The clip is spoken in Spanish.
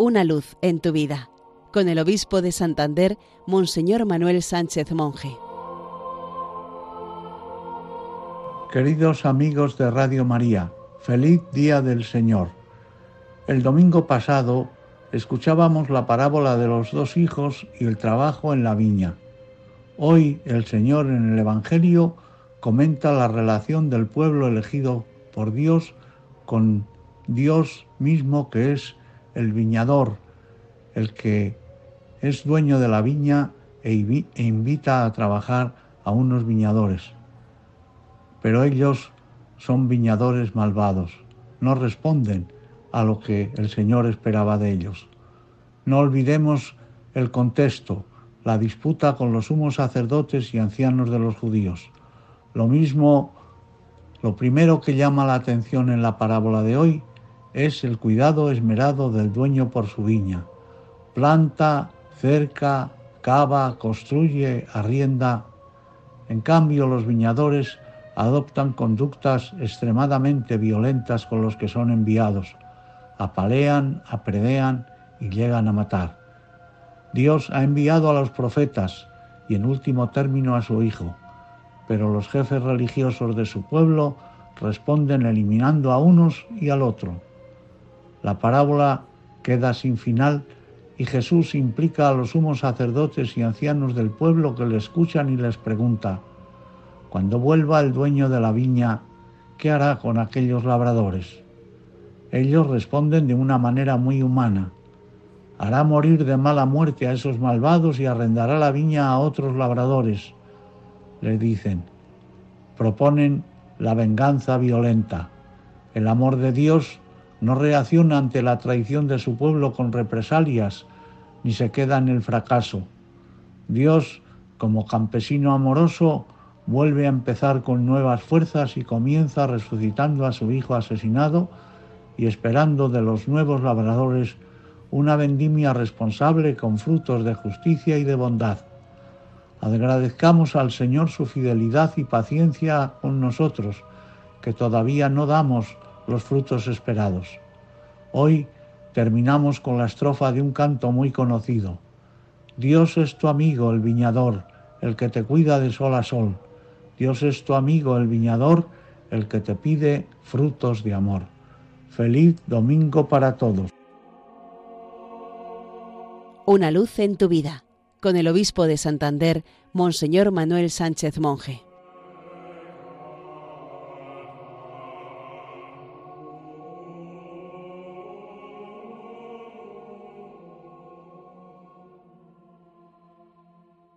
Una luz en tu vida, con el obispo de Santander, Monseñor Manuel Sánchez Monje. Queridos amigos de Radio María, feliz día del Señor. El domingo pasado escuchábamos la parábola de los dos hijos y el trabajo en la viña. Hoy el Señor en el Evangelio comenta la relación del pueblo elegido por Dios con Dios mismo que es el viñador, el que es dueño de la viña e, e invita a trabajar a unos viñadores. Pero ellos son viñadores malvados, no responden a lo que el Señor esperaba de ellos. No olvidemos el contexto, la disputa con los sumos sacerdotes y ancianos de los judíos. Lo mismo, lo primero que llama la atención en la parábola de hoy es el cuidado esmerado del dueño por su viña. Planta, cerca, cava, construye, arrienda. En cambio, los viñadores adoptan conductas extremadamente violentas con los que son enviados. Apalean, apredean y llegan a matar. Dios ha enviado a los profetas y en último término a su Hijo, pero los jefes religiosos de su pueblo responden eliminando a unos y al otro. La parábola queda sin final y Jesús implica a los sumos sacerdotes y ancianos del pueblo que le escuchan y les pregunta, cuando vuelva el dueño de la viña, ¿qué hará con aquellos labradores? Ellos responden de una manera muy humana. Hará morir de mala muerte a esos malvados y arrendará la viña a otros labradores. Le dicen, proponen la venganza violenta. El amor de Dios no reacciona ante la traición de su pueblo con represalias, ni se queda en el fracaso. Dios, como campesino amoroso, vuelve a empezar con nuevas fuerzas y comienza resucitando a su hijo asesinado y esperando de los nuevos labradores una vendimia responsable con frutos de justicia y de bondad. Agradezcamos al Señor su fidelidad y paciencia con nosotros, que todavía no damos los frutos esperados. Hoy terminamos con la estrofa de un canto muy conocido. Dios es tu amigo, el viñador, el que te cuida de sol a sol. Dios es tu amigo, el viñador, el que te pide frutos de amor. Feliz domingo para todos. Una luz en tu vida, con el obispo de Santander, Monseñor Manuel Sánchez Monje.